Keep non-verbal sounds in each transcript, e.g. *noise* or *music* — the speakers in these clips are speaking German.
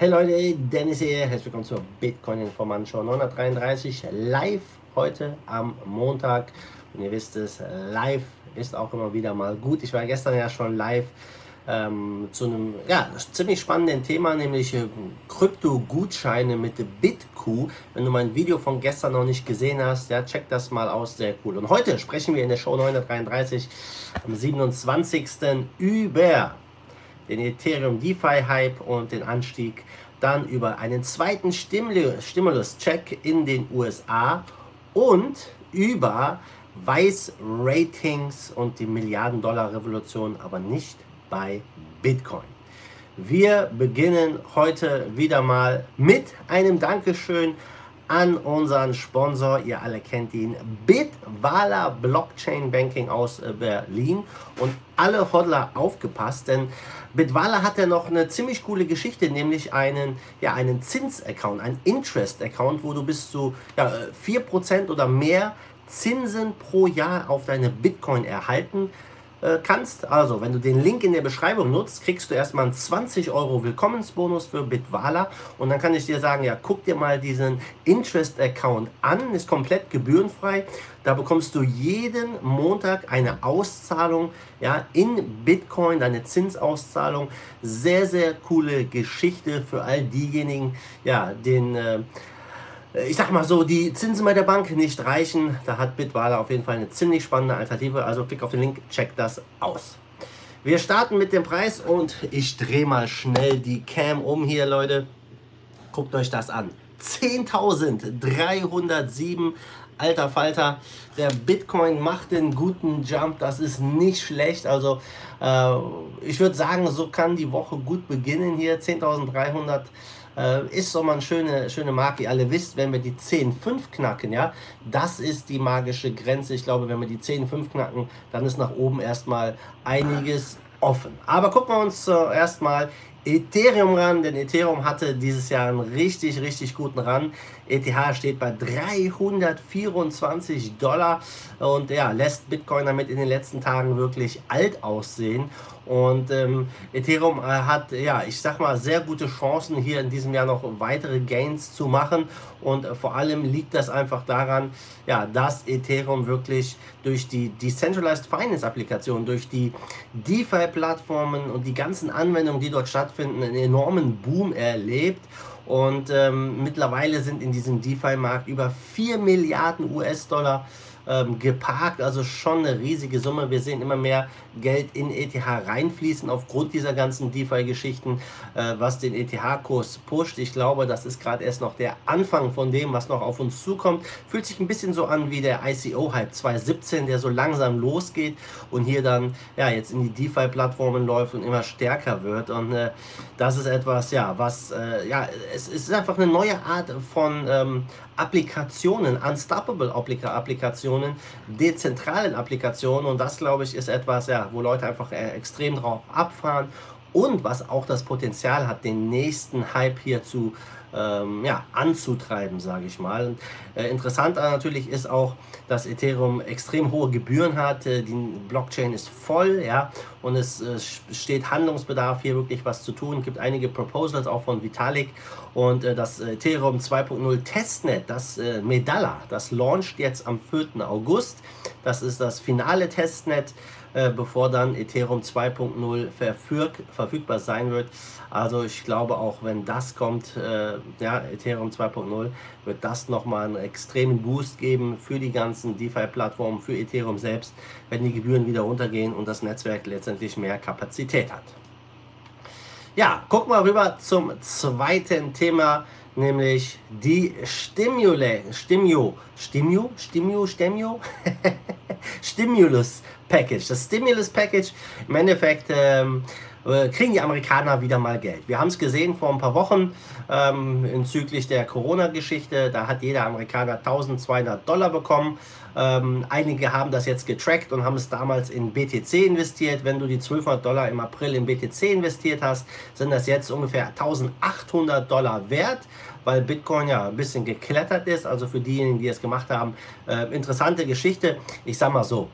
Hey Leute, Dennis hier, herzlich willkommen zur Bitcoin Informant Show 933 live heute am Montag. Und ihr wisst es, live ist auch immer wieder mal gut. Ich war gestern ja schon live ähm, zu einem ja, ziemlich spannenden Thema, nämlich äh, Krypto-Gutscheine mit BitQ. Wenn du mein Video von gestern noch nicht gesehen hast, ja, check das mal aus, sehr cool. Und heute sprechen wir in der Show 933 am 27. über den Ethereum DeFi Hype und den Anstieg, dann über einen zweiten Stimulus-Check in den USA und über Weiß-Ratings und die Milliarden-Dollar-Revolution, aber nicht bei Bitcoin. Wir beginnen heute wieder mal mit einem Dankeschön an unseren Sponsor. Ihr alle kennt ihn, Bitwala Blockchain Banking aus äh, Berlin. Und alle Hodler aufgepasst, denn Bitwala hat ja noch eine ziemlich coole Geschichte, nämlich einen, ja, einen Zins-Account, einen Interest-Account, wo du bis zu ja, 4% oder mehr Zinsen pro Jahr auf deine Bitcoin erhalten äh, kannst. Also, wenn du den Link in der Beschreibung nutzt, kriegst du erstmal einen 20 Euro Willkommensbonus für Bitwala und dann kann ich dir sagen, ja, guck dir mal diesen Interest-Account an, ist komplett gebührenfrei. Da bekommst du jeden Montag eine Auszahlung ja, in Bitcoin, eine Zinsauszahlung. Sehr, sehr coole Geschichte für all diejenigen, ja, den äh, ich sag mal so, die Zinsen bei der Bank nicht reichen. Da hat Bitwala auf jeden Fall eine ziemlich spannende Alternative. Also klick auf den Link, check das aus. Wir starten mit dem Preis und ich drehe mal schnell die Cam um hier, Leute. Guckt euch das an. 10.307 alter Falter. Der Bitcoin macht den guten Jump, das ist nicht schlecht. Also äh, ich würde sagen, so kann die Woche gut beginnen hier. 10.300 äh, ist so mal eine schöne, schöne Marke. Ihr alle wisst, wenn wir die 10,5 knacken, ja, das ist die magische Grenze. Ich glaube, wenn wir die 10,5 knacken, dann ist nach oben erstmal einiges offen. Aber gucken wir uns äh, erstmal Ethereum ran, denn Ethereum hatte dieses Jahr einen richtig, richtig guten Run. ETH steht bei 324 Dollar und ja, lässt Bitcoin damit in den letzten Tagen wirklich alt aussehen. Und ähm, Ethereum äh, hat, ja, ich sag mal, sehr gute Chancen, hier in diesem Jahr noch weitere Gains zu machen. Und äh, vor allem liegt das einfach daran, ja, dass Ethereum wirklich durch die Decentralized Finance Applikation, durch die DeFi-Plattformen und die ganzen Anwendungen, die dort stattfinden, einen enormen Boom erlebt. Und ähm, mittlerweile sind in diesem DeFi-Markt über 4 Milliarden US-Dollar ähm, geparkt, also schon eine riesige Summe. Wir sehen immer mehr Geld in ETH reinfließen aufgrund dieser ganzen DeFi-Geschichten, äh, was den ETH-Kurs pusht. Ich glaube, das ist gerade erst noch der Anfang von dem, was noch auf uns zukommt. Fühlt sich ein bisschen so an wie der ICO-Hype 2017, der so langsam losgeht und hier dann ja jetzt in die DeFi-Plattformen läuft und immer stärker wird. Und äh, das ist etwas, ja, was, äh, ja, es, es, ist einfach eine neue Art von ähm, Applikationen, Unstoppable Applikationen, dezentralen Applikationen und das, glaube ich, ist etwas, ja, wo Leute einfach äh, extrem drauf abfahren und was auch das Potenzial hat, den nächsten Hype hier zu ähm, ja, anzutreiben, sage ich mal. Äh, interessant natürlich ist auch, dass Ethereum extrem hohe Gebühren hat. Äh, die Blockchain ist voll, ja, und es äh, steht Handlungsbedarf, hier wirklich was zu tun. Es gibt einige Proposals auch von Vitalik und äh, das Ethereum 2.0 Testnet, das äh, Medalla, das launcht jetzt am 4. August. Das ist das finale Testnet äh, bevor dann Ethereum 2.0 verfügbar sein wird. Also ich glaube auch, wenn das kommt, äh, ja, Ethereum 2.0, wird das nochmal einen extremen Boost geben für die ganzen DeFi-Plattformen, für Ethereum selbst, wenn die Gebühren wieder runtergehen und das Netzwerk letztendlich mehr Kapazität hat. Ja, gucken wir rüber zum zweiten Thema nämlich die Stimule, Stimio, Stimio, Stimio, Stimio, *laughs* Stimulus Package. Das Stimulus Package, im Endeffekt ähm, äh, kriegen die Amerikaner wieder mal Geld. Wir haben es gesehen vor ein paar Wochen ähm, bezüglich der Corona-Geschichte. Da hat jeder Amerikaner 1200 Dollar bekommen. Ähm, einige haben das jetzt getrackt und haben es damals in BTC investiert. Wenn du die 1200 Dollar im April in BTC investiert hast, sind das jetzt ungefähr 1800 Dollar wert weil Bitcoin ja ein bisschen geklettert ist. Also für diejenigen, die es gemacht haben, äh, interessante Geschichte. Ich sag mal so,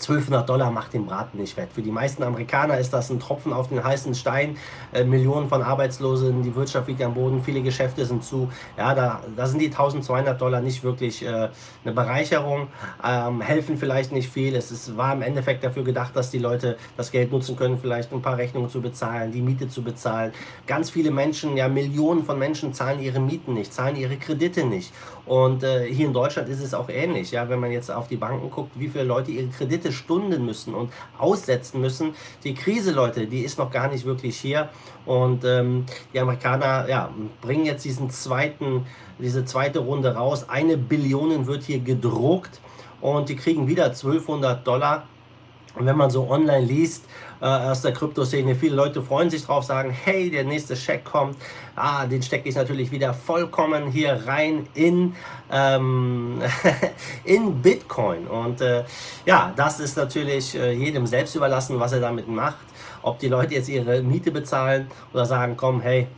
1200 Dollar macht den Braten nicht fett. Für die meisten Amerikaner ist das ein Tropfen auf den heißen Stein. Äh, Millionen von Arbeitslosen, die Wirtschaft liegt am Boden, viele Geschäfte sind zu. Ja, da, da sind die 1200 Dollar nicht wirklich äh, eine Bereicherung, ähm, helfen vielleicht nicht viel. Es ist, war im Endeffekt dafür gedacht, dass die Leute das Geld nutzen können, vielleicht ein paar Rechnungen zu bezahlen, die Miete zu bezahlen. Ganz viele Menschen, ja Millionen von Menschen zahlen ihre Mieten nicht, zahlen ihre Kredite nicht. Und äh, hier in Deutschland ist es auch ähnlich. Ja, wenn man jetzt auf die Banken guckt, wie viele Leute ihre Kredite stunden müssen und aussetzen müssen. Die Krise, Leute, die ist noch gar nicht wirklich hier. Und ähm, die Amerikaner ja, bringen jetzt diesen zweiten, diese zweite Runde raus. Eine Billion wird hier gedruckt und die kriegen wieder 1200 Dollar. Und wenn man so online liest, äh, aus der Kryptoszene. Viele Leute freuen sich drauf, sagen, hey, der nächste Scheck kommt. Ah, den stecke ich natürlich wieder vollkommen hier rein in, ähm, *laughs* in Bitcoin. Und äh, ja, das ist natürlich äh, jedem selbst überlassen, was er damit macht. Ob die Leute jetzt ihre Miete bezahlen oder sagen, komm, hey,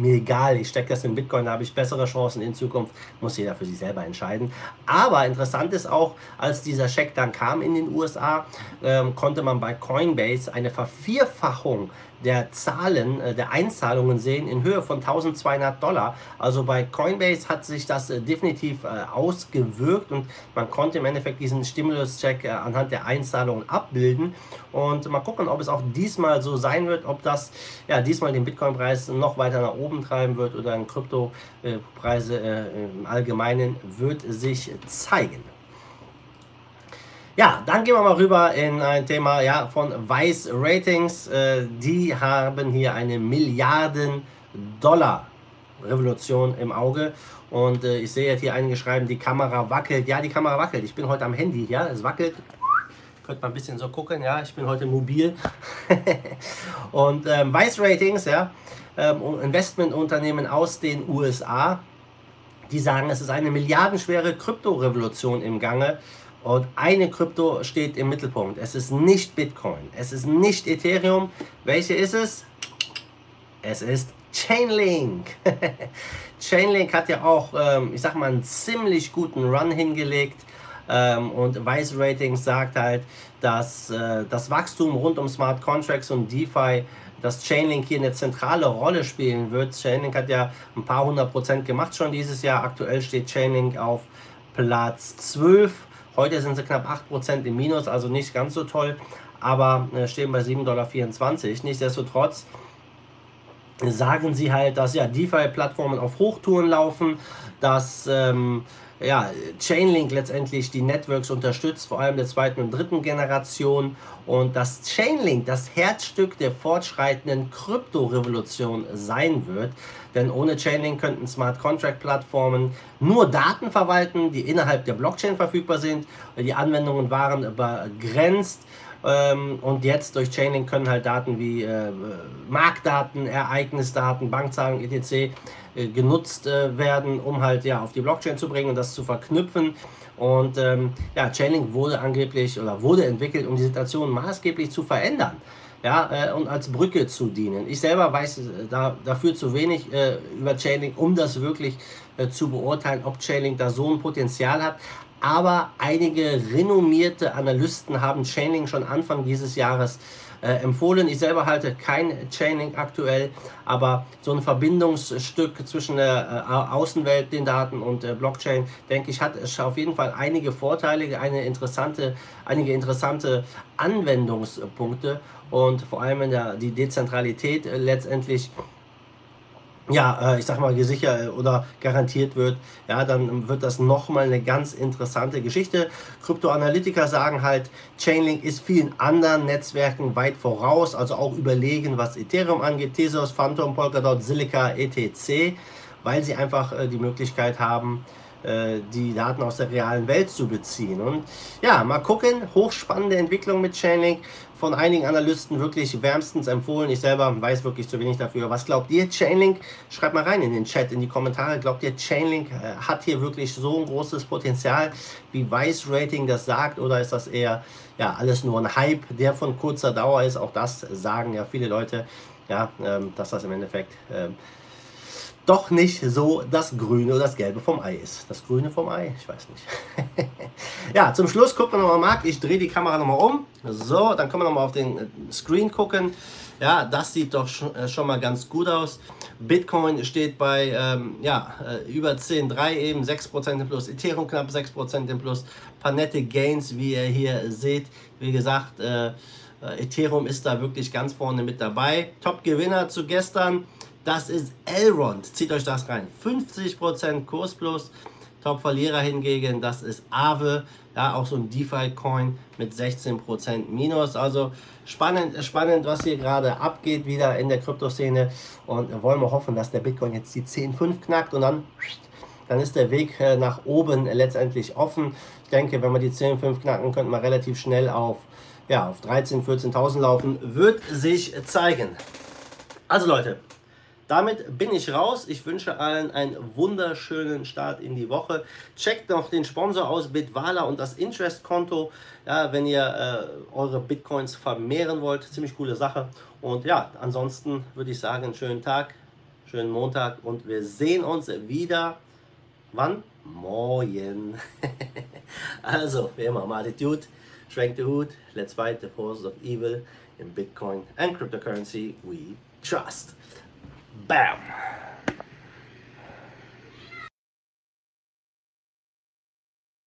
mir egal, ich stecke das in Bitcoin, da habe ich bessere Chancen in Zukunft, muss jeder für sich selber entscheiden. Aber interessant ist auch, als dieser Scheck dann kam in den USA, ähm, konnte man bei Coinbase eine Vervierfachung der Zahlen, äh, der Einzahlungen sehen in Höhe von 1200 Dollar. Also bei Coinbase hat sich das äh, definitiv äh, ausgewirkt und man konnte im Endeffekt diesen Stimulus-Check anhand der Einzahlungen abbilden. Und mal gucken, ob es auch diesmal so sein wird, ob das ja diesmal den Bitcoin-Preis noch weiter nach oben treiben wird oder in Kryptopreise im Allgemeinen wird sich zeigen. Ja, dann gehen wir mal rüber in ein Thema ja, von Vice Ratings. Äh, die haben hier eine Milliarden Dollar Revolution im Auge. Und äh, ich sehe jetzt hier einige schreiben, die Kamera wackelt. Ja, die Kamera wackelt. Ich bin heute am Handy, ja, es wackelt. Könnt mal ein bisschen so gucken, ja, ich bin heute mobil. *laughs* und ähm, Vice Ratings, ja, ähm, Investmentunternehmen aus den USA, die sagen, es ist eine milliardenschwere Kryptorevolution im Gange. Und eine Krypto steht im Mittelpunkt. Es ist nicht Bitcoin. Es ist nicht Ethereum. Welche ist es? Es ist Chainlink. *laughs* Chainlink hat ja auch, ähm, ich sag mal, einen ziemlich guten Run hingelegt. Ähm, und Vice Ratings sagt halt, dass äh, das Wachstum rund um Smart Contracts und DeFi, dass Chainlink hier eine zentrale Rolle spielen wird. Chainlink hat ja ein paar hundert Prozent gemacht schon dieses Jahr. Aktuell steht Chainlink auf Platz 12 Heute sind sie knapp 8% im Minus, also nicht ganz so toll, aber äh, stehen bei 7,24 Dollar. Nichtsdestotrotz sagen sie halt, dass ja DeFi-Plattformen auf Hochtouren laufen, dass ähm, ja, Chainlink letztendlich die Networks unterstützt, vor allem der zweiten und dritten Generation und dass Chainlink das Herzstück der fortschreitenden Kryptorevolution sein wird. Denn ohne Chainlink könnten Smart Contract Plattformen nur Daten verwalten, die innerhalb der Blockchain verfügbar sind. Die Anwendungen waren begrenzt. Ähm, und jetzt durch Chainlink können halt Daten wie äh, Marktdaten, Ereignisdaten, Bankzahlungen etc. Äh, genutzt äh, werden, um halt ja auf die Blockchain zu bringen und das zu verknüpfen. Und ähm, ja, Chainlink wurde angeblich oder wurde entwickelt, um die Situation maßgeblich zu verändern. Ja, äh, und als Brücke zu dienen. Ich selber weiß äh, da, dafür zu wenig äh, über Chainlink, um das wirklich zu beurteilen, ob Chainlink da so ein Potenzial hat. Aber einige renommierte Analysten haben Chainlink schon Anfang dieses Jahres äh, empfohlen. Ich selber halte kein Chainlink aktuell, aber so ein Verbindungsstück zwischen der äh, Außenwelt, den Daten und der Blockchain, denke ich, hat auf jeden Fall einige Vorteile, eine interessante, einige interessante Anwendungspunkte und vor allem in der, die Dezentralität äh, letztendlich ja, äh, ich sag mal, gesichert äh, oder garantiert wird, ja, dann wird das nochmal eine ganz interessante Geschichte. Kryptoanalytiker sagen halt, Chainlink ist vielen anderen Netzwerken weit voraus, also auch überlegen, was Ethereum angeht, Tezos, Phantom, Polkadot, Silica, etc., weil sie einfach äh, die Möglichkeit haben, die Daten aus der realen Welt zu beziehen. Und ja, mal gucken, hochspannende Entwicklung mit Chainlink von einigen Analysten wirklich wärmstens empfohlen. Ich selber weiß wirklich zu wenig dafür. Was glaubt ihr, Chainlink? Schreibt mal rein in den Chat, in die Kommentare. Glaubt ihr, Chainlink äh, hat hier wirklich so ein großes Potenzial, wie Vice Rating das sagt? Oder ist das eher ja, alles nur ein Hype, der von kurzer Dauer ist? Auch das sagen ja viele Leute, ja, ähm, dass das im Endeffekt ähm, doch nicht so das Grüne oder das Gelbe vom Ei ist. Das Grüne vom Ei? Ich weiß nicht. *laughs* ja, zum Schluss gucken wir nochmal, Marc. Ich drehe die Kamera nochmal um. So, dann können wir nochmal auf den äh, Screen gucken. Ja, das sieht doch äh, schon mal ganz gut aus. Bitcoin steht bei ähm, ja, äh, über 10,3 eben, 6% im Plus. Ethereum knapp 6% im Plus. Paar nette Gains, wie ihr hier seht. Wie gesagt, äh, Ethereum ist da wirklich ganz vorne mit dabei. Top-Gewinner zu gestern, das ist Elrond. Zieht euch das rein. 50% Kurs plus. Top-Verlierer hingegen, das ist Aave. Ja, auch so ein DeFi-Coin mit 16% Minus. Also spannend, spannend, was hier gerade abgeht wieder in der Kryptoszene. Und wollen wir hoffen, dass der Bitcoin jetzt die 10,5 knackt und dann, dann ist der Weg äh, nach oben letztendlich offen. Ich denke, wenn wir die 10,5 knacken, könnten wir relativ schnell auf, ja, auf 13.000, 14.000 laufen. Wird sich zeigen. Also Leute, damit bin ich raus. Ich wünsche allen einen wunderschönen Start in die Woche. Checkt noch den Sponsor aus Bitwala und das Interest-Konto, ja, wenn ihr äh, eure Bitcoins vermehren wollt. Ziemlich coole Sache. Und ja, ansonsten würde ich sagen, schönen Tag, schönen Montag und wir sehen uns wieder. Wann? Morgen. *laughs* also, wie immer, Attitude, schwenkt den Hut, let's fight the forces of evil in Bitcoin and cryptocurrency we trust. Bam!